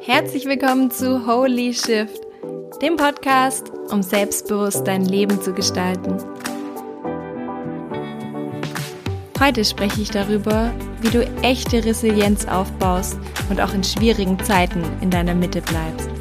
Herzlich willkommen zu Holy Shift, dem Podcast, um selbstbewusst dein Leben zu gestalten. Heute spreche ich darüber, wie du echte Resilienz aufbaust und auch in schwierigen Zeiten in deiner Mitte bleibst.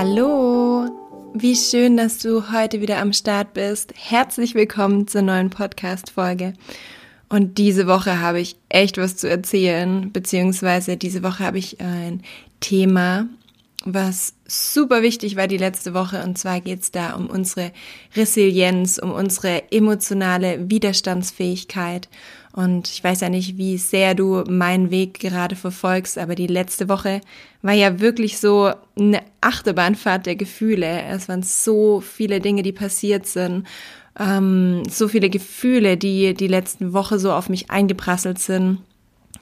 Hallo, wie schön, dass du heute wieder am Start bist. Herzlich willkommen zur neuen Podcast-Folge. Und diese Woche habe ich echt was zu erzählen, beziehungsweise diese Woche habe ich ein Thema, was super wichtig war die letzte Woche. Und zwar geht es da um unsere Resilienz, um unsere emotionale Widerstandsfähigkeit und ich weiß ja nicht, wie sehr du meinen Weg gerade verfolgst, aber die letzte Woche war ja wirklich so eine Achterbahnfahrt der Gefühle. Es waren so viele Dinge, die passiert sind, ähm, so viele Gefühle, die die letzten Woche so auf mich eingeprasselt sind,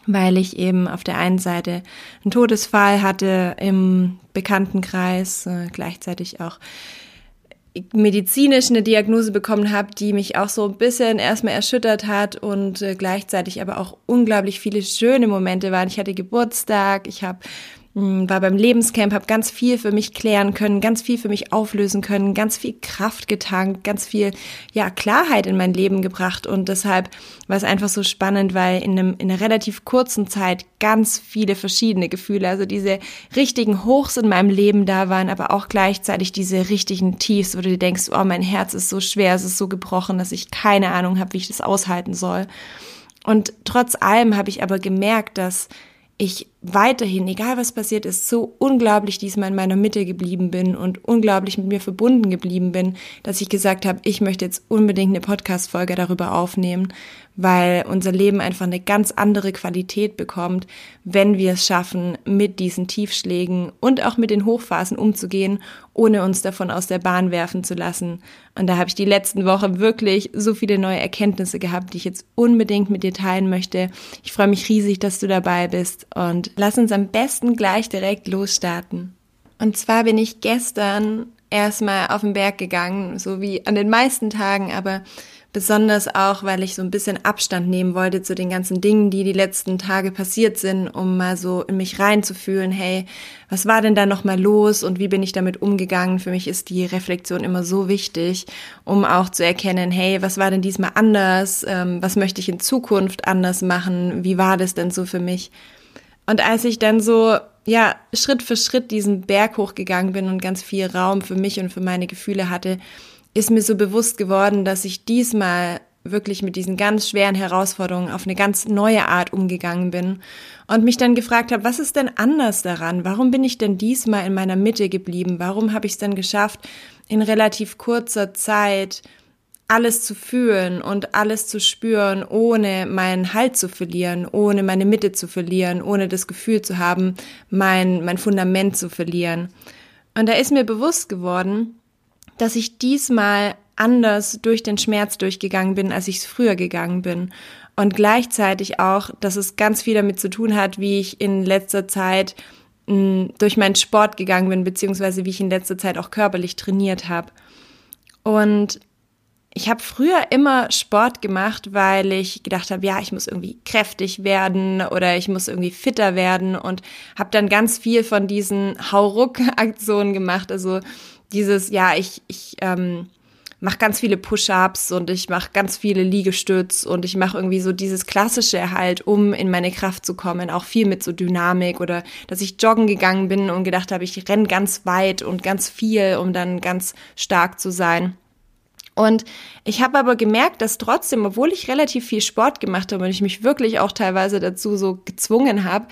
weil ich eben auf der einen Seite einen Todesfall hatte im Bekanntenkreis, äh, gleichzeitig auch medizinisch eine Diagnose bekommen habe, die mich auch so ein bisschen erstmal erschüttert hat und äh, gleichzeitig aber auch unglaublich viele schöne Momente waren. Ich hatte Geburtstag, ich habe war beim Lebenscamp, habe ganz viel für mich klären können, ganz viel für mich auflösen können, ganz viel Kraft getankt, ganz viel ja Klarheit in mein Leben gebracht und deshalb war es einfach so spannend, weil in, einem, in einer relativ kurzen Zeit ganz viele verschiedene Gefühle, also diese richtigen Hochs in meinem Leben da waren, aber auch gleichzeitig diese richtigen Tiefs, wo du dir denkst, oh, mein Herz ist so schwer, es ist so gebrochen, dass ich keine Ahnung habe, wie ich das aushalten soll. Und trotz allem habe ich aber gemerkt, dass ich weiterhin, egal was passiert ist, so unglaublich diesmal in meiner Mitte geblieben bin und unglaublich mit mir verbunden geblieben bin, dass ich gesagt habe, ich möchte jetzt unbedingt eine Podcast-Folge darüber aufnehmen, weil unser Leben einfach eine ganz andere Qualität bekommt, wenn wir es schaffen, mit diesen Tiefschlägen und auch mit den Hochphasen umzugehen, ohne uns davon aus der Bahn werfen zu lassen. Und da habe ich die letzten Wochen wirklich so viele neue Erkenntnisse gehabt, die ich jetzt unbedingt mit dir teilen möchte. Ich freue mich riesig, dass du dabei bist und lass uns am besten gleich direkt losstarten. Und zwar bin ich gestern erstmal auf den Berg gegangen, so wie an den meisten Tagen, aber Besonders auch, weil ich so ein bisschen Abstand nehmen wollte zu den ganzen Dingen, die die letzten Tage passiert sind, um mal so in mich reinzufühlen, hey, was war denn da nochmal los und wie bin ich damit umgegangen? Für mich ist die Reflexion immer so wichtig, um auch zu erkennen, hey, was war denn diesmal anders? Ähm, was möchte ich in Zukunft anders machen? Wie war das denn so für mich? Und als ich dann so ja, Schritt für Schritt diesen Berg hochgegangen bin und ganz viel Raum für mich und für meine Gefühle hatte, ist mir so bewusst geworden, dass ich diesmal wirklich mit diesen ganz schweren Herausforderungen auf eine ganz neue Art umgegangen bin und mich dann gefragt habe, was ist denn anders daran? Warum bin ich denn diesmal in meiner Mitte geblieben? Warum habe ich es dann geschafft, in relativ kurzer Zeit alles zu fühlen und alles zu spüren, ohne meinen Halt zu verlieren, ohne meine Mitte zu verlieren, ohne das Gefühl zu haben, mein, mein Fundament zu verlieren. Und da ist mir bewusst geworden, dass ich diesmal anders durch den Schmerz durchgegangen bin, als ich es früher gegangen bin. Und gleichzeitig auch, dass es ganz viel damit zu tun hat, wie ich in letzter Zeit mh, hm, durch meinen Sport gegangen bin, beziehungsweise wie ich in letzter Zeit auch körperlich trainiert habe. Und ich habe früher immer Sport gemacht, weil ich gedacht habe, ja, ich muss irgendwie kräftig werden oder ich muss irgendwie fitter werden und habe dann ganz viel von diesen Hauruck-Aktionen gemacht. Also dieses, ja, ich, ich ähm, mache ganz viele Push-ups und ich mache ganz viele Liegestütz und ich mache irgendwie so dieses klassische halt, um in meine Kraft zu kommen, auch viel mit so Dynamik oder dass ich joggen gegangen bin und gedacht habe, ich renn ganz weit und ganz viel, um dann ganz stark zu sein. Und ich habe aber gemerkt, dass trotzdem, obwohl ich relativ viel Sport gemacht habe und ich mich wirklich auch teilweise dazu so gezwungen habe,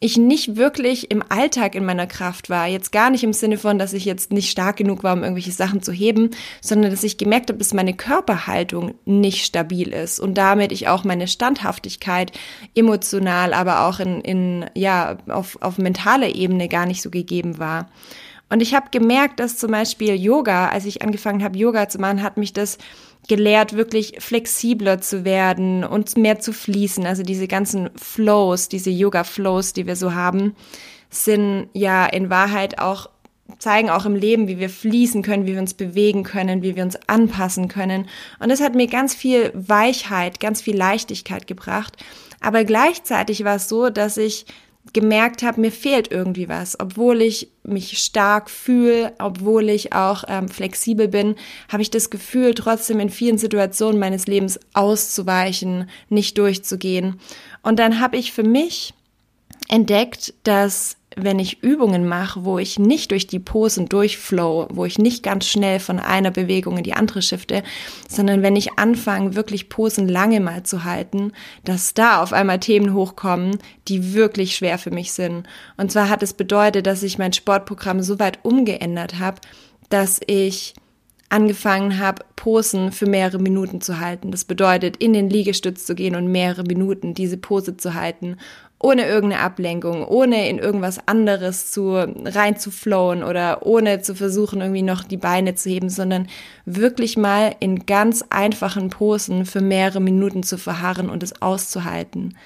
ich nicht wirklich im Alltag in meiner Kraft war. Jetzt gar nicht im Sinne von, dass ich jetzt nicht stark genug war, um irgendwelche Sachen zu heben, sondern dass ich gemerkt habe, dass meine Körperhaltung nicht stabil ist und damit ich auch meine Standhaftigkeit emotional, aber auch in, in ja, auf, auf mentaler Ebene gar nicht so gegeben war. Und ich habe gemerkt, dass zum Beispiel Yoga, als ich angefangen habe, Yoga zu machen, hat mich das gelehrt, wirklich flexibler zu werden und mehr zu fließen. Also diese ganzen Flows, diese Yoga-Flows, die wir so haben, sind ja in Wahrheit auch zeigen auch im Leben, wie wir fließen können, wie wir uns bewegen können, wie wir uns anpassen können. Und das hat mir ganz viel Weichheit, ganz viel Leichtigkeit gebracht. Aber gleichzeitig war es so, dass ich gemerkt habe, mir fehlt irgendwie was. Obwohl ich mich stark fühle, obwohl ich auch ähm, flexibel bin, habe ich das Gefühl, trotzdem in vielen Situationen meines Lebens auszuweichen, nicht durchzugehen. Und dann habe ich für mich entdeckt, dass wenn ich Übungen mache, wo ich nicht durch die Posen durchflow, wo ich nicht ganz schnell von einer Bewegung in die andere shifte, sondern wenn ich anfange, wirklich Posen lange mal zu halten, dass da auf einmal Themen hochkommen, die wirklich schwer für mich sind. Und zwar hat es bedeutet, dass ich mein Sportprogramm so weit umgeändert habe, dass ich angefangen habe, Posen für mehrere Minuten zu halten. Das bedeutet, in den Liegestütz zu gehen und mehrere Minuten diese Pose zu halten ohne irgendeine Ablenkung, ohne in irgendwas anderes zu rein zu flowen oder ohne zu versuchen, irgendwie noch die Beine zu heben, sondern wirklich mal in ganz einfachen Posen für mehrere Minuten zu verharren und es auszuhalten.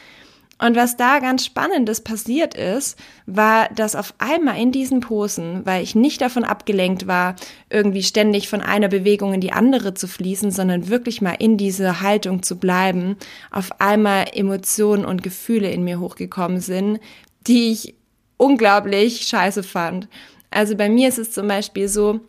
Und was da ganz Spannendes passiert ist, war, dass auf einmal in diesen Posen, weil ich nicht davon abgelenkt war, irgendwie ständig von einer Bewegung in die andere zu fließen, sondern wirklich mal in diese Haltung zu bleiben, auf einmal Emotionen und Gefühle in mir hochgekommen sind, die ich unglaublich scheiße fand. Also bei mir ist es zum Beispiel so,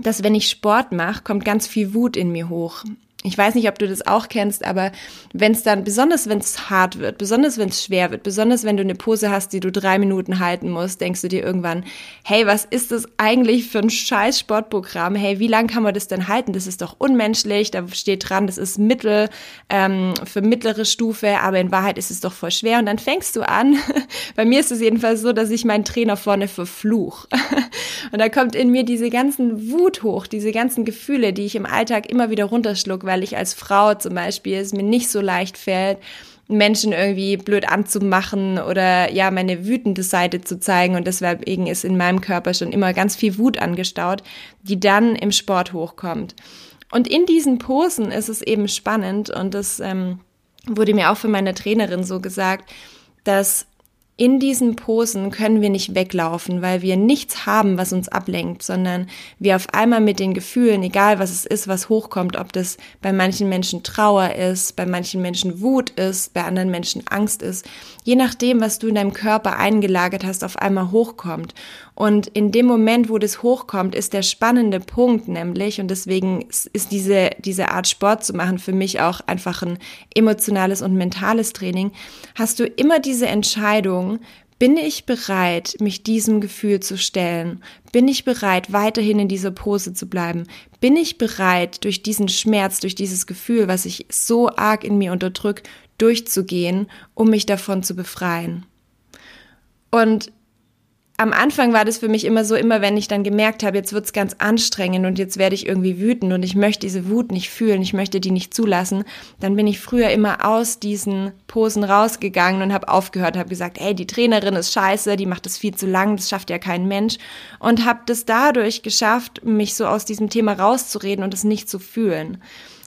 dass wenn ich Sport mache, kommt ganz viel Wut in mir hoch. Ich weiß nicht, ob du das auch kennst, aber wenn es dann, besonders wenn es hart wird, besonders wenn es schwer wird, besonders wenn du eine Pose hast, die du drei Minuten halten musst, denkst du dir irgendwann, hey, was ist das eigentlich für ein scheiß Sportprogramm? Hey, wie lange kann man das denn halten? Das ist doch unmenschlich. Da steht dran, das ist Mittel ähm, für mittlere Stufe, aber in Wahrheit ist es doch voll schwer. Und dann fängst du an. Bei mir ist es jedenfalls so, dass ich meinen Trainer vorne verfluch. Und da kommt in mir diese ganzen Wut hoch, diese ganzen Gefühle, die ich im Alltag immer wieder runterschluck, weil ich als Frau zum Beispiel es mir nicht so leicht fällt, Menschen irgendwie blöd anzumachen oder ja, meine wütende Seite zu zeigen. Und deswegen ist in meinem Körper schon immer ganz viel Wut angestaut, die dann im Sport hochkommt. Und in diesen Posen ist es eben spannend und das ähm, wurde mir auch von meiner Trainerin so gesagt, dass in diesen Posen können wir nicht weglaufen, weil wir nichts haben, was uns ablenkt, sondern wir auf einmal mit den Gefühlen, egal was es ist, was hochkommt, ob das bei manchen Menschen Trauer ist, bei manchen Menschen Wut ist, bei anderen Menschen Angst ist, je nachdem, was du in deinem Körper eingelagert hast, auf einmal hochkommt. Und in dem Moment, wo das hochkommt, ist der spannende Punkt nämlich, und deswegen ist diese, diese Art Sport zu machen für mich auch einfach ein emotionales und mentales Training, hast du immer diese Entscheidung, bin ich bereit, mich diesem Gefühl zu stellen? Bin ich bereit, weiterhin in dieser Pose zu bleiben? Bin ich bereit, durch diesen Schmerz, durch dieses Gefühl, was ich so arg in mir unterdrückt, durchzugehen, um mich davon zu befreien? Und am Anfang war das für mich immer so, immer wenn ich dann gemerkt habe, jetzt wird's ganz anstrengend und jetzt werde ich irgendwie wütend und ich möchte diese Wut nicht fühlen, ich möchte die nicht zulassen, dann bin ich früher immer aus diesen Posen rausgegangen und habe aufgehört, habe gesagt, hey, die Trainerin ist scheiße, die macht das viel zu lang, das schafft ja kein Mensch und habe das dadurch geschafft, mich so aus diesem Thema rauszureden und es nicht zu fühlen.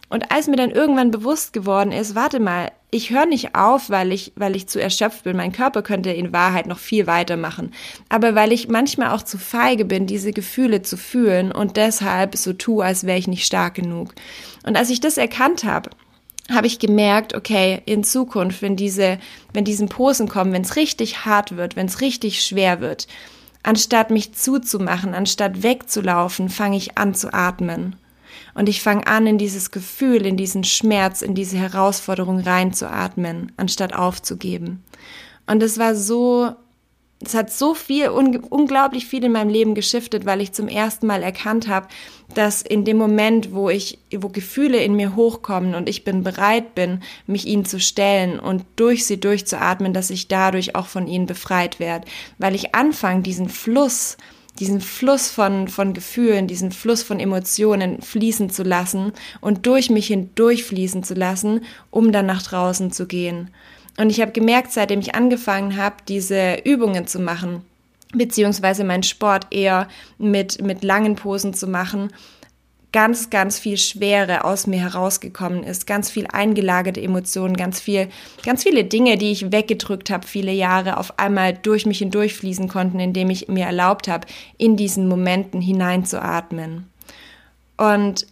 Und als mir dann irgendwann bewusst geworden ist, warte mal, ich höre nicht auf, weil ich, weil ich zu erschöpft bin. Mein Körper könnte in Wahrheit noch viel weitermachen. Aber weil ich manchmal auch zu feige bin, diese Gefühle zu fühlen und deshalb so tue, als wäre ich nicht stark genug. Und als ich das erkannt habe, habe ich gemerkt, okay, in Zukunft, wenn diese, wenn diesen Posen kommen, wenn es richtig hart wird, wenn es richtig schwer wird, anstatt mich zuzumachen, anstatt wegzulaufen, fange ich an zu atmen. Und ich fange an, in dieses Gefühl, in diesen Schmerz, in diese Herausforderung reinzuatmen, anstatt aufzugeben. Und es war so, es hat so viel, un, unglaublich viel in meinem Leben geschiftet, weil ich zum ersten Mal erkannt habe, dass in dem Moment, wo ich, wo Gefühle in mir hochkommen und ich bin bereit bin, mich ihnen zu stellen und durch sie durchzuatmen, dass ich dadurch auch von ihnen befreit werde, weil ich anfange, diesen Fluss diesen Fluss von, von Gefühlen, diesen Fluss von Emotionen fließen zu lassen und durch mich hindurch fließen zu lassen, um dann nach draußen zu gehen. Und ich habe gemerkt, seitdem ich angefangen habe, diese Übungen zu machen, beziehungsweise meinen Sport eher mit, mit langen Posen zu machen, ganz, ganz viel Schwere aus mir herausgekommen ist, ganz viel eingelagerte Emotionen, ganz viel, ganz viele Dinge, die ich weggedrückt habe, viele Jahre auf einmal durch mich hindurchfließen konnten, indem ich mir erlaubt habe, in diesen Momenten hineinzuatmen. Und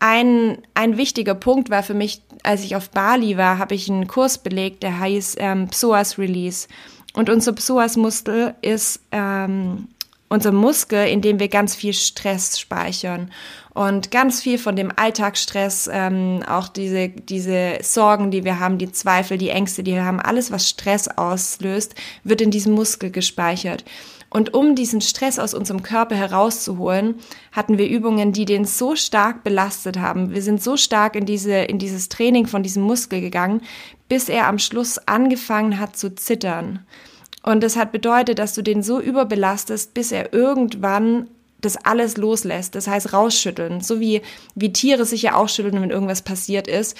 ein, ein wichtiger Punkt war für mich, als ich auf Bali war, habe ich einen Kurs belegt, der heißt ähm, Psoas Release. Und unser Psoas-Muskel ist ähm, unser Muskel, in dem wir ganz viel Stress speichern und ganz viel von dem Alltagsstress, ähm, auch diese, diese Sorgen, die wir haben, die Zweifel, die Ängste, die wir haben, alles, was Stress auslöst, wird in diesem Muskel gespeichert. Und um diesen Stress aus unserem Körper herauszuholen, hatten wir Übungen, die den so stark belastet haben. Wir sind so stark in diese, in dieses Training von diesem Muskel gegangen, bis er am Schluss angefangen hat zu zittern. Und das hat bedeutet, dass du den so überbelastest, bis er irgendwann das alles loslässt. Das heißt rausschütteln. So wie, wie Tiere sich ja auch schütteln, wenn irgendwas passiert ist,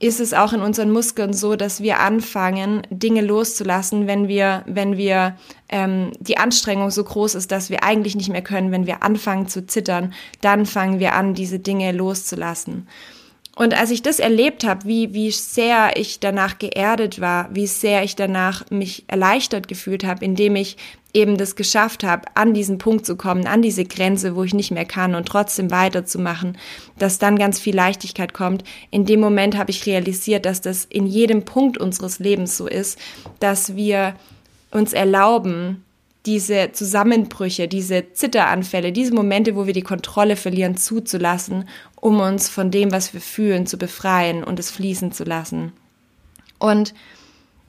ist es auch in unseren Muskeln so, dass wir anfangen, Dinge loszulassen, wenn wir, wenn wir ähm, die Anstrengung so groß ist, dass wir eigentlich nicht mehr können, wenn wir anfangen zu zittern, dann fangen wir an, diese Dinge loszulassen. Und als ich das erlebt habe, wie, wie sehr ich danach geerdet war, wie sehr ich danach mich erleichtert gefühlt habe, indem ich eben das geschafft habe, an diesen Punkt zu kommen, an diese Grenze, wo ich nicht mehr kann und trotzdem weiterzumachen, dass dann ganz viel Leichtigkeit kommt. In dem Moment habe ich realisiert, dass das in jedem Punkt unseres Lebens so ist, dass wir uns erlauben, diese Zusammenbrüche, diese Zitteranfälle, diese Momente, wo wir die Kontrolle verlieren, zuzulassen, um uns von dem, was wir fühlen, zu befreien und es fließen zu lassen. Und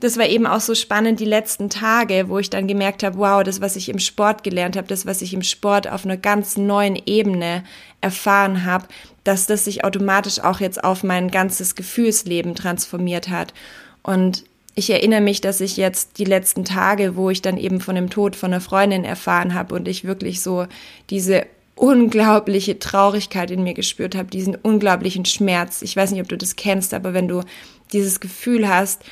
das war eben auch so spannend die letzten Tage, wo ich dann gemerkt habe, wow, das, was ich im Sport gelernt habe, das, was ich im Sport auf einer ganz neuen Ebene erfahren habe, dass das sich automatisch auch jetzt auf mein ganzes Gefühlsleben transformiert hat. Und ich erinnere mich, dass ich jetzt die letzten Tage, wo ich dann eben von dem Tod von einer Freundin erfahren habe und ich wirklich so diese unglaubliche Traurigkeit in mir gespürt habe, diesen unglaublichen Schmerz. Ich weiß nicht, ob du das kennst, aber wenn du dieses Gefühl hast,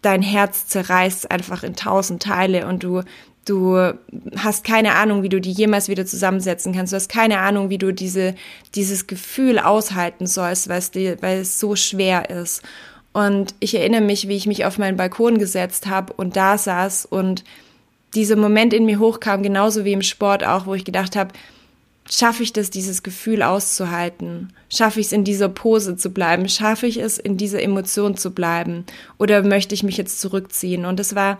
dein Herz zerreißt einfach in tausend Teile und du du hast keine Ahnung, wie du die jemals wieder zusammensetzen kannst. Du hast keine Ahnung, wie du diese dieses Gefühl aushalten sollst, weil es dir, weil es so schwer ist. Und ich erinnere mich, wie ich mich auf meinen Balkon gesetzt habe und da saß und dieser Moment in mir hochkam, genauso wie im Sport auch, wo ich gedacht habe, schaffe ich das, dieses Gefühl auszuhalten? Schaffe ich es, in dieser Pose zu bleiben? Schaffe ich es, in dieser Emotion zu bleiben? Oder möchte ich mich jetzt zurückziehen? Und es war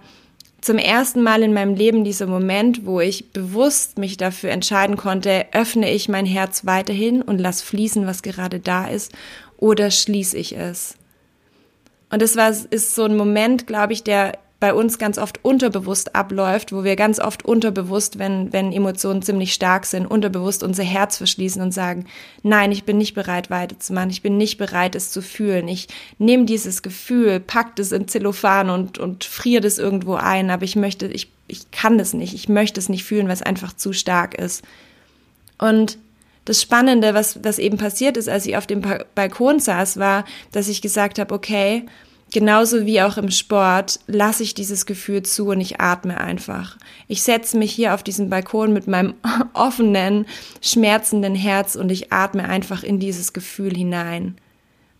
zum ersten Mal in meinem Leben dieser Moment, wo ich bewusst mich dafür entscheiden konnte, öffne ich mein Herz weiterhin und lass fließen, was gerade da ist, oder schließe ich es? Und das war, ist so ein Moment, glaube ich, der bei uns ganz oft unterbewusst abläuft, wo wir ganz oft unterbewusst, wenn, wenn Emotionen ziemlich stark sind, unterbewusst unser Herz verschließen und sagen, nein, ich bin nicht bereit weiterzumachen, ich bin nicht bereit, es zu fühlen. Ich nehme dieses Gefühl, pack es in Zellophan und, und friere das irgendwo ein, aber ich möchte, ich, ich kann das nicht, ich möchte es nicht fühlen, weil es einfach zu stark ist. Und das Spannende, was, was eben passiert ist, als ich auf dem Balkon saß, war, dass ich gesagt habe, okay, Genauso wie auch im Sport lasse ich dieses Gefühl zu und ich atme einfach. Ich setze mich hier auf diesen Balkon mit meinem offenen, schmerzenden Herz und ich atme einfach in dieses Gefühl hinein.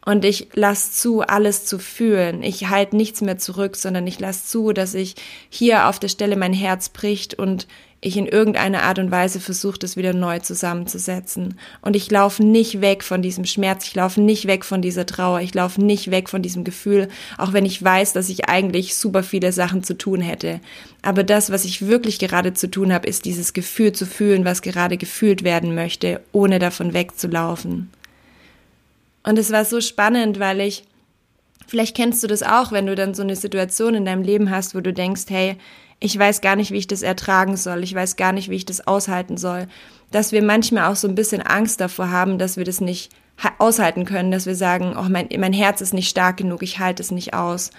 Und ich lasse zu, alles zu fühlen. Ich halte nichts mehr zurück, sondern ich lasse zu, dass ich hier auf der Stelle mein Herz bricht und ich in irgendeiner Art und Weise versuche, das wieder neu zusammenzusetzen. Und ich laufe nicht weg von diesem Schmerz, ich laufe nicht weg von dieser Trauer, ich laufe nicht weg von diesem Gefühl, auch wenn ich weiß, dass ich eigentlich super viele Sachen zu tun hätte. Aber das, was ich wirklich gerade zu tun habe, ist dieses Gefühl zu fühlen, was gerade gefühlt werden möchte, ohne davon wegzulaufen. Und es war so spannend, weil ich, vielleicht kennst du das auch, wenn du dann so eine Situation in deinem Leben hast, wo du denkst, hey, ich weiß gar nicht, wie ich das ertragen soll, ich weiß gar nicht, wie ich das aushalten soll, dass wir manchmal auch so ein bisschen Angst davor haben, dass wir das nicht aushalten können, dass wir sagen, oh, mein, mein Herz ist nicht stark genug, ich halte es nicht aus.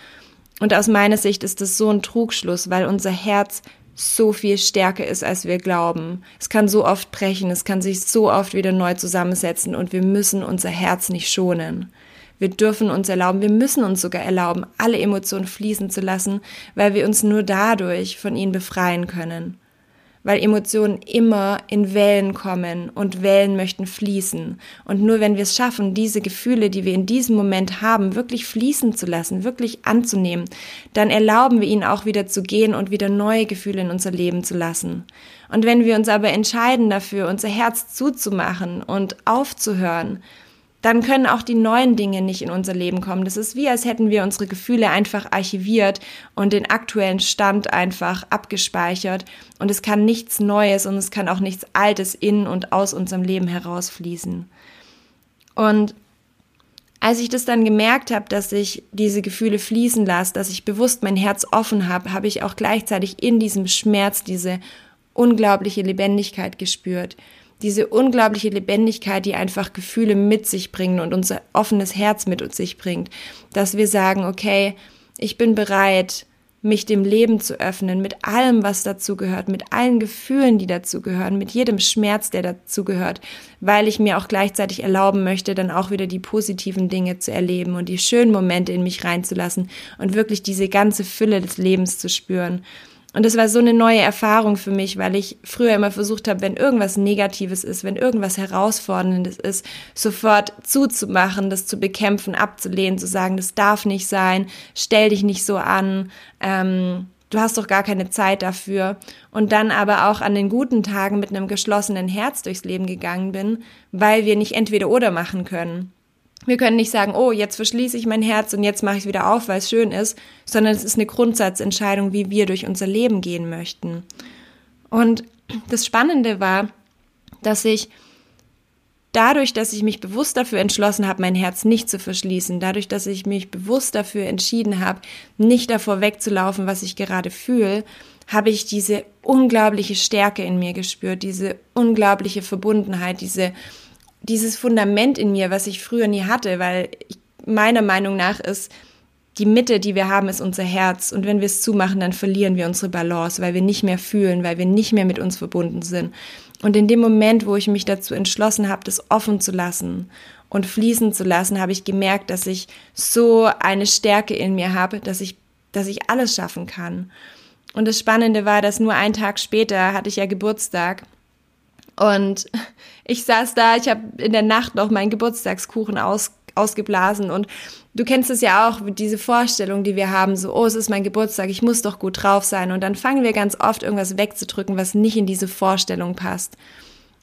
Und aus meiner Sicht ist das so ein Trugschluss, weil unser Herz so viel stärker ist, als wir glauben. Es kann so oft brechen, es kann sich so oft wieder neu zusammensetzen und wir müssen unser Herz nicht schonen. Wir dürfen uns erlauben, wir müssen uns sogar erlauben, alle Emotionen fließen zu lassen, weil wir uns nur dadurch von ihnen befreien können. Weil Emotionen immer in Wellen kommen und Wellen möchten fließen. Und nur wenn wir es schaffen, diese Gefühle, die wir in diesem Moment haben, wirklich fließen zu lassen, wirklich anzunehmen, dann erlauben wir ihnen auch wieder zu gehen und wieder neue Gefühle in unser Leben zu lassen. Und wenn wir uns aber entscheiden dafür, unser Herz zuzumachen und aufzuhören, dann können auch die neuen Dinge nicht in unser Leben kommen. Das ist wie, als hätten wir unsere Gefühle einfach archiviert und den aktuellen Stand einfach abgespeichert. Und es kann nichts Neues und es kann auch nichts Altes in und aus unserem Leben herausfließen. Und als ich das dann gemerkt habe, dass ich diese Gefühle fließen lasse, dass ich bewusst mein Herz offen habe, habe ich auch gleichzeitig in diesem Schmerz diese unglaubliche Lebendigkeit gespürt diese unglaubliche Lebendigkeit, die einfach Gefühle mit sich bringen und unser offenes Herz mit sich bringt, dass wir sagen, okay, ich bin bereit, mich dem Leben zu öffnen, mit allem, was dazu gehört, mit allen Gefühlen, die dazu gehören, mit jedem Schmerz, der dazu gehört, weil ich mir auch gleichzeitig erlauben möchte, dann auch wieder die positiven Dinge zu erleben und die schönen Momente in mich reinzulassen und wirklich diese ganze Fülle des Lebens zu spüren. Und das war so eine neue Erfahrung für mich, weil ich früher immer versucht habe, wenn irgendwas Negatives ist, wenn irgendwas Herausforderndes ist, sofort zuzumachen, das zu bekämpfen, abzulehnen, zu sagen, das darf nicht sein, stell dich nicht so an, ähm, du hast doch gar keine Zeit dafür. Und dann aber auch an den guten Tagen mit einem geschlossenen Herz durchs Leben gegangen bin, weil wir nicht entweder oder machen können. Wir können nicht sagen, oh, jetzt verschließe ich mein Herz und jetzt mache ich es wieder auf, weil es schön ist, sondern es ist eine Grundsatzentscheidung, wie wir durch unser Leben gehen möchten. Und das Spannende war, dass ich dadurch, dass ich mich bewusst dafür entschlossen habe, mein Herz nicht zu verschließen, dadurch, dass ich mich bewusst dafür entschieden habe, nicht davor wegzulaufen, was ich gerade fühle, habe ich diese unglaubliche Stärke in mir gespürt, diese unglaubliche Verbundenheit, diese dieses Fundament in mir, was ich früher nie hatte, weil ich, meiner Meinung nach ist, die Mitte, die wir haben, ist unser Herz. Und wenn wir es zumachen, dann verlieren wir unsere Balance, weil wir nicht mehr fühlen, weil wir nicht mehr mit uns verbunden sind. Und in dem Moment, wo ich mich dazu entschlossen habe, das offen zu lassen und fließen zu lassen, habe ich gemerkt, dass ich so eine Stärke in mir habe, dass ich, dass ich alles schaffen kann. Und das Spannende war, dass nur einen Tag später hatte ich ja Geburtstag und ich saß da, ich habe in der Nacht noch meinen Geburtstagskuchen aus, ausgeblasen und du kennst es ja auch, diese Vorstellung, die wir haben, so, oh, es ist mein Geburtstag, ich muss doch gut drauf sein und dann fangen wir ganz oft irgendwas wegzudrücken, was nicht in diese Vorstellung passt.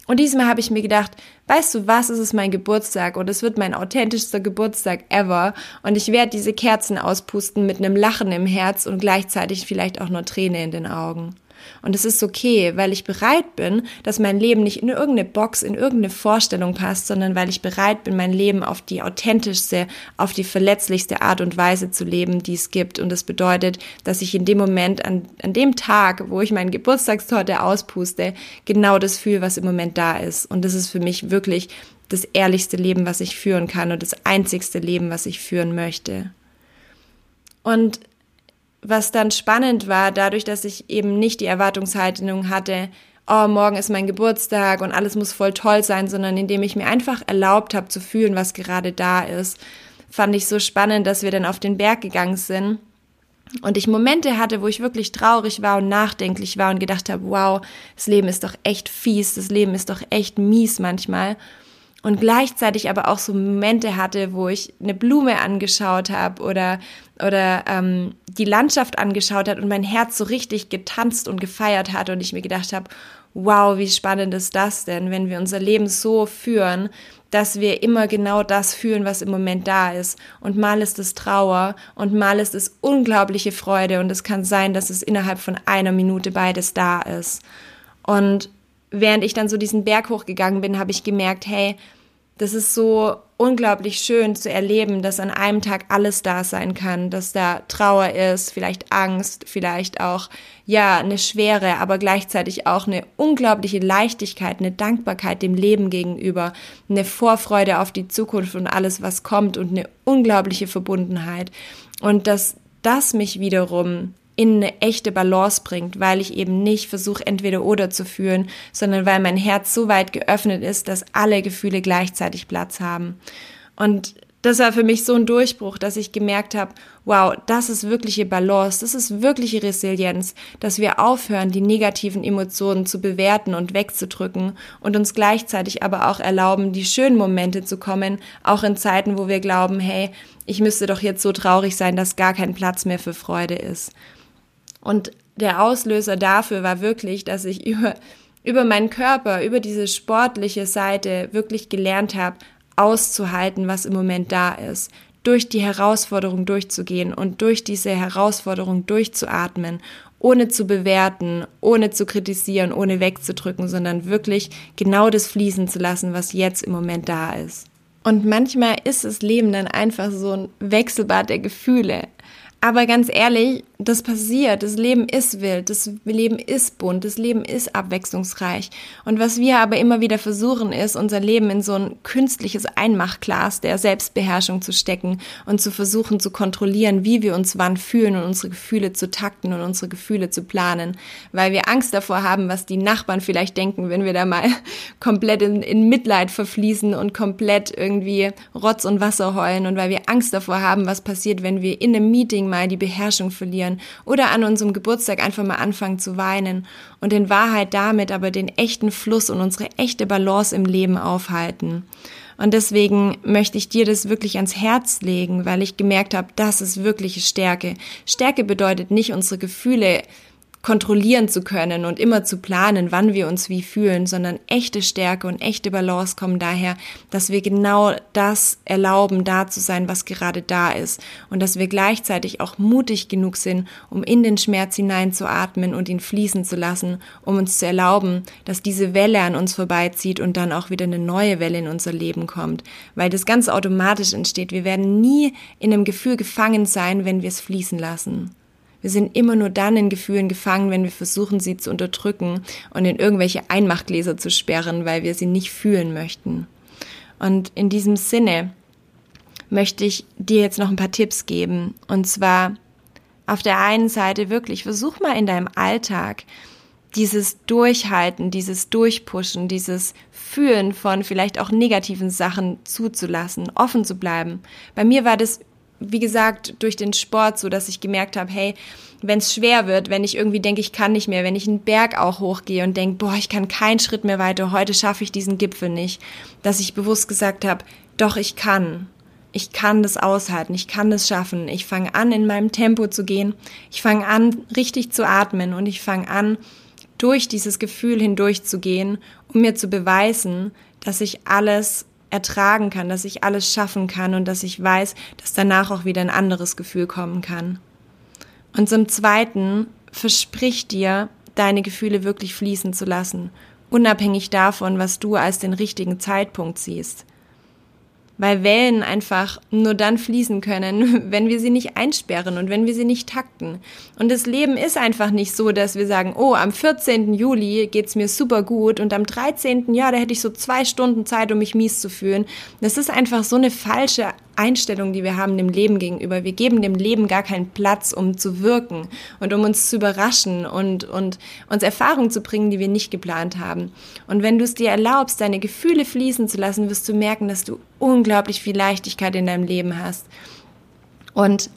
Und diesmal habe ich mir gedacht, weißt du was, es ist mein Geburtstag und es wird mein authentischster Geburtstag ever und ich werde diese Kerzen auspusten mit einem Lachen im Herz und gleichzeitig vielleicht auch nur Träne in den Augen. Und es ist okay, weil ich bereit bin, dass mein Leben nicht in irgendeine Box, in irgendeine Vorstellung passt, sondern weil ich bereit bin, mein Leben auf die authentischste, auf die verletzlichste Art und Weise zu leben, die es gibt. Und das bedeutet, dass ich in dem Moment, an, an dem Tag, wo ich meine Geburtstagstorte auspuste, genau das fühle, was im Moment da ist. Und das ist für mich wirklich das ehrlichste Leben, was ich führen kann und das einzigste Leben, was ich führen möchte. Und was dann spannend war, dadurch, dass ich eben nicht die Erwartungshaltung hatte, oh, morgen ist mein Geburtstag und alles muss voll toll sein, sondern indem ich mir einfach erlaubt habe zu fühlen, was gerade da ist, fand ich so spannend, dass wir dann auf den Berg gegangen sind und ich Momente hatte, wo ich wirklich traurig war und nachdenklich war und gedacht habe, wow, das Leben ist doch echt fies, das Leben ist doch echt mies manchmal und gleichzeitig aber auch so Momente hatte, wo ich eine Blume angeschaut habe oder oder ähm, die Landschaft angeschaut hat und mein Herz so richtig getanzt und gefeiert hat und ich mir gedacht habe, wow, wie spannend ist das denn, wenn wir unser Leben so führen, dass wir immer genau das fühlen, was im Moment da ist. Und mal ist es Trauer und mal ist es unglaubliche Freude und es kann sein, dass es innerhalb von einer Minute beides da ist. Und während ich dann so diesen Berg hochgegangen bin, habe ich gemerkt, hey, das ist so unglaublich schön zu erleben, dass an einem Tag alles da sein kann, dass da Trauer ist, vielleicht Angst, vielleicht auch, ja, eine Schwere, aber gleichzeitig auch eine unglaubliche Leichtigkeit, eine Dankbarkeit dem Leben gegenüber, eine Vorfreude auf die Zukunft und alles, was kommt und eine unglaubliche Verbundenheit. Und dass das mich wiederum in eine echte Balance bringt, weil ich eben nicht versuche, entweder oder zu fühlen, sondern weil mein Herz so weit geöffnet ist, dass alle Gefühle gleichzeitig Platz haben. Und das war für mich so ein Durchbruch, dass ich gemerkt habe, wow, das ist wirkliche Balance, das ist wirkliche Resilienz, dass wir aufhören, die negativen Emotionen zu bewerten und wegzudrücken und uns gleichzeitig aber auch erlauben, die schönen Momente zu kommen, auch in Zeiten, wo wir glauben, hey, ich müsste doch jetzt so traurig sein, dass gar kein Platz mehr für Freude ist. Und der Auslöser dafür war wirklich, dass ich über über meinen Körper, über diese sportliche Seite wirklich gelernt habe, auszuhalten, was im Moment da ist, durch die Herausforderung durchzugehen und durch diese Herausforderung durchzuatmen, ohne zu bewerten, ohne zu kritisieren, ohne wegzudrücken, sondern wirklich genau das fließen zu lassen, was jetzt im Moment da ist. Und manchmal ist das Leben dann einfach so ein Wechselbad der Gefühle. Aber ganz ehrlich, das passiert. Das Leben ist wild, das Leben ist bunt, das Leben ist abwechslungsreich. Und was wir aber immer wieder versuchen, ist, unser Leben in so ein künstliches Einmachglas der Selbstbeherrschung zu stecken und zu versuchen zu kontrollieren, wie wir uns wann fühlen und unsere Gefühle zu takten und unsere Gefühle zu planen. Weil wir Angst davor haben, was die Nachbarn vielleicht denken, wenn wir da mal komplett in, in Mitleid verfließen und komplett irgendwie Rotz und Wasser heulen und weil wir Angst davor haben, was passiert, wenn wir in einem Meeting mal die Beherrschung verlieren oder an unserem Geburtstag einfach mal anfangen zu weinen und in Wahrheit damit aber den echten Fluss und unsere echte Balance im Leben aufhalten. Und deswegen möchte ich dir das wirklich ans Herz legen, weil ich gemerkt habe, das ist wirkliche Stärke. Stärke bedeutet nicht, unsere Gefühle kontrollieren zu können und immer zu planen, wann wir uns wie fühlen, sondern echte Stärke und echte Balance kommen daher, dass wir genau das erlauben, da zu sein, was gerade da ist und dass wir gleichzeitig auch mutig genug sind, um in den Schmerz hineinzuatmen und ihn fließen zu lassen, um uns zu erlauben, dass diese Welle an uns vorbeizieht und dann auch wieder eine neue Welle in unser Leben kommt, weil das ganz automatisch entsteht. Wir werden nie in einem Gefühl gefangen sein, wenn wir es fließen lassen. Wir sind immer nur dann in Gefühlen gefangen, wenn wir versuchen, sie zu unterdrücken und in irgendwelche Einmachgläser zu sperren, weil wir sie nicht fühlen möchten. Und in diesem Sinne möchte ich dir jetzt noch ein paar Tipps geben. Und zwar auf der einen Seite wirklich, versuch mal in deinem Alltag dieses Durchhalten, dieses Durchpushen, dieses Fühlen von vielleicht auch negativen Sachen zuzulassen, offen zu bleiben. Bei mir war das wie gesagt, durch den Sport, so dass ich gemerkt habe, hey, wenn es schwer wird, wenn ich irgendwie denke, ich kann nicht mehr, wenn ich einen Berg auch hochgehe und denke, boah, ich kann keinen Schritt mehr weiter, heute schaffe ich diesen Gipfel nicht, dass ich bewusst gesagt habe, doch, ich kann. Ich kann das aushalten, ich kann das schaffen. Ich fange an, in meinem Tempo zu gehen. Ich fange an, richtig zu atmen und ich fange an, durch dieses Gefühl hindurchzugehen, um mir zu beweisen, dass ich alles ertragen kann, dass ich alles schaffen kann und dass ich weiß, dass danach auch wieder ein anderes Gefühl kommen kann. Und zum Zweiten, versprich dir, deine Gefühle wirklich fließen zu lassen, unabhängig davon, was du als den richtigen Zeitpunkt siehst weil Wellen einfach nur dann fließen können, wenn wir sie nicht einsperren und wenn wir sie nicht takten. Und das Leben ist einfach nicht so, dass wir sagen, oh, am 14. Juli geht's mir super gut und am 13. ja, da hätte ich so zwei Stunden Zeit, um mich mies zu fühlen. Das ist einfach so eine falsche Einstellung, die wir haben dem Leben gegenüber. Wir geben dem Leben gar keinen Platz, um zu wirken und um uns zu überraschen und, und uns Erfahrungen zu bringen, die wir nicht geplant haben. Und wenn du es dir erlaubst, deine Gefühle fließen zu lassen, wirst du merken, dass du unglaublich viel Leichtigkeit in deinem Leben hast. Und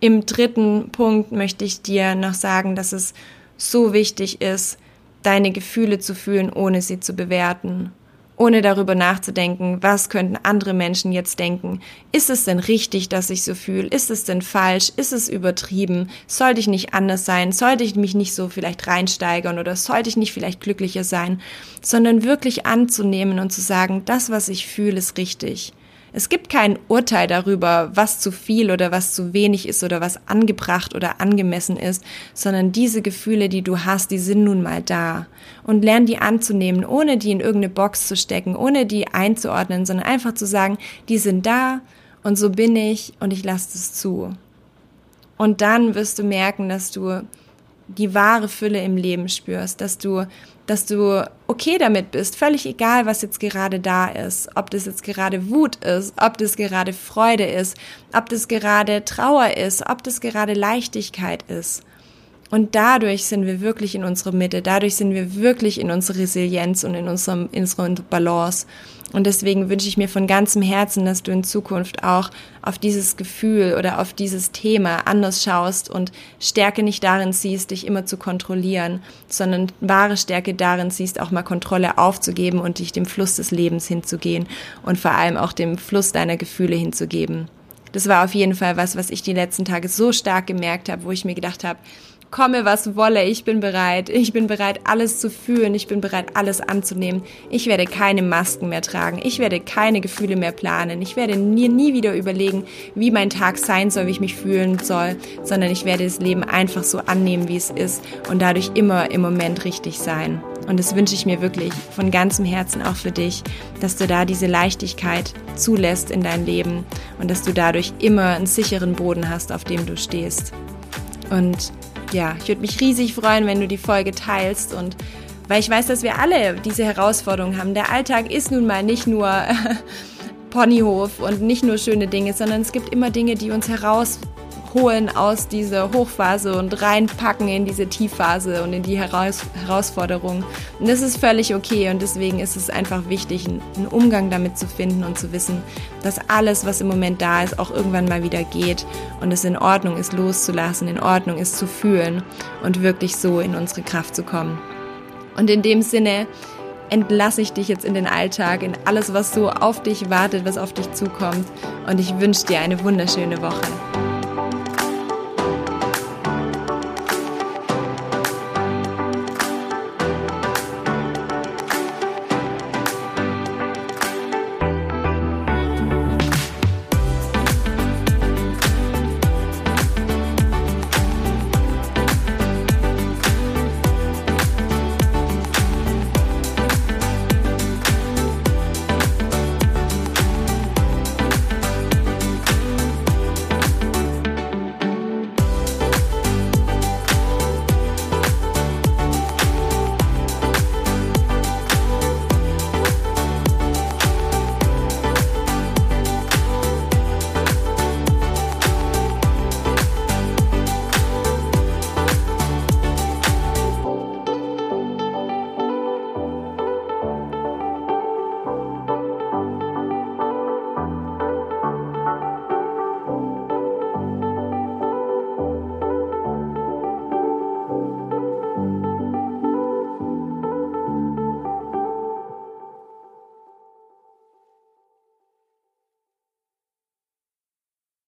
im dritten Punkt möchte ich dir noch sagen, dass es so wichtig ist, deine Gefühle zu fühlen, ohne sie zu bewerten ohne darüber nachzudenken, was könnten andere Menschen jetzt denken. Ist es denn richtig, dass ich so fühle? Ist es denn falsch? Ist es übertrieben? Sollte ich nicht anders sein? Sollte ich mich nicht so vielleicht reinsteigern oder sollte ich nicht vielleicht glücklicher sein? Sondern wirklich anzunehmen und zu sagen, das, was ich fühle, ist richtig. Es gibt kein Urteil darüber, was zu viel oder was zu wenig ist oder was angebracht oder angemessen ist, sondern diese Gefühle, die du hast, die sind nun mal da. Und lern die anzunehmen, ohne die in irgendeine Box zu stecken, ohne die einzuordnen, sondern einfach zu sagen, die sind da und so bin ich und ich lasse es zu. Und dann wirst du merken, dass du die wahre Fülle im Leben spürst, dass du dass du okay damit bist, völlig egal, was jetzt gerade da ist, ob das jetzt gerade Wut ist, ob das gerade Freude ist, ob das gerade Trauer ist, ob das gerade Leichtigkeit ist. Und dadurch sind wir wirklich in unserer Mitte, dadurch sind wir wirklich in unserer Resilienz und in unserem, in unserer Balance. Und deswegen wünsche ich mir von ganzem Herzen, dass du in Zukunft auch auf dieses Gefühl oder auf dieses Thema anders schaust und Stärke nicht darin siehst, dich immer zu kontrollieren, sondern wahre Stärke darin siehst, auch mal Kontrolle aufzugeben und dich dem Fluss des Lebens hinzugehen und vor allem auch dem Fluss deiner Gefühle hinzugeben. Das war auf jeden Fall was, was ich die letzten Tage so stark gemerkt habe, wo ich mir gedacht habe, komme was wolle, ich bin bereit. Ich bin bereit, alles zu fühlen. Ich bin bereit, alles anzunehmen. Ich werde keine Masken mehr tragen. Ich werde keine Gefühle mehr planen. Ich werde nie, nie wieder überlegen, wie mein Tag sein soll, wie ich mich fühlen soll, sondern ich werde das Leben einfach so annehmen, wie es ist und dadurch immer im Moment richtig sein. Und das wünsche ich mir wirklich von ganzem Herzen auch für dich, dass du da diese Leichtigkeit zulässt in dein Leben und dass du dadurch immer einen sicheren Boden hast, auf dem du stehst. Und ja, ich würde mich riesig freuen, wenn du die Folge teilst und weil ich weiß, dass wir alle diese Herausforderungen haben. Der Alltag ist nun mal nicht nur Ponyhof und nicht nur schöne Dinge, sondern es gibt immer Dinge, die uns heraus holen aus dieser Hochphase und reinpacken in diese Tiefphase und in die Heraus Herausforderung. Und das ist völlig okay und deswegen ist es einfach wichtig, einen Umgang damit zu finden und zu wissen, dass alles, was im Moment da ist, auch irgendwann mal wieder geht und es in Ordnung ist, loszulassen, in Ordnung ist, zu fühlen und wirklich so in unsere Kraft zu kommen. Und in dem Sinne, entlasse ich dich jetzt in den Alltag, in alles, was so auf dich wartet, was auf dich zukommt. Und ich wünsche dir eine wunderschöne Woche.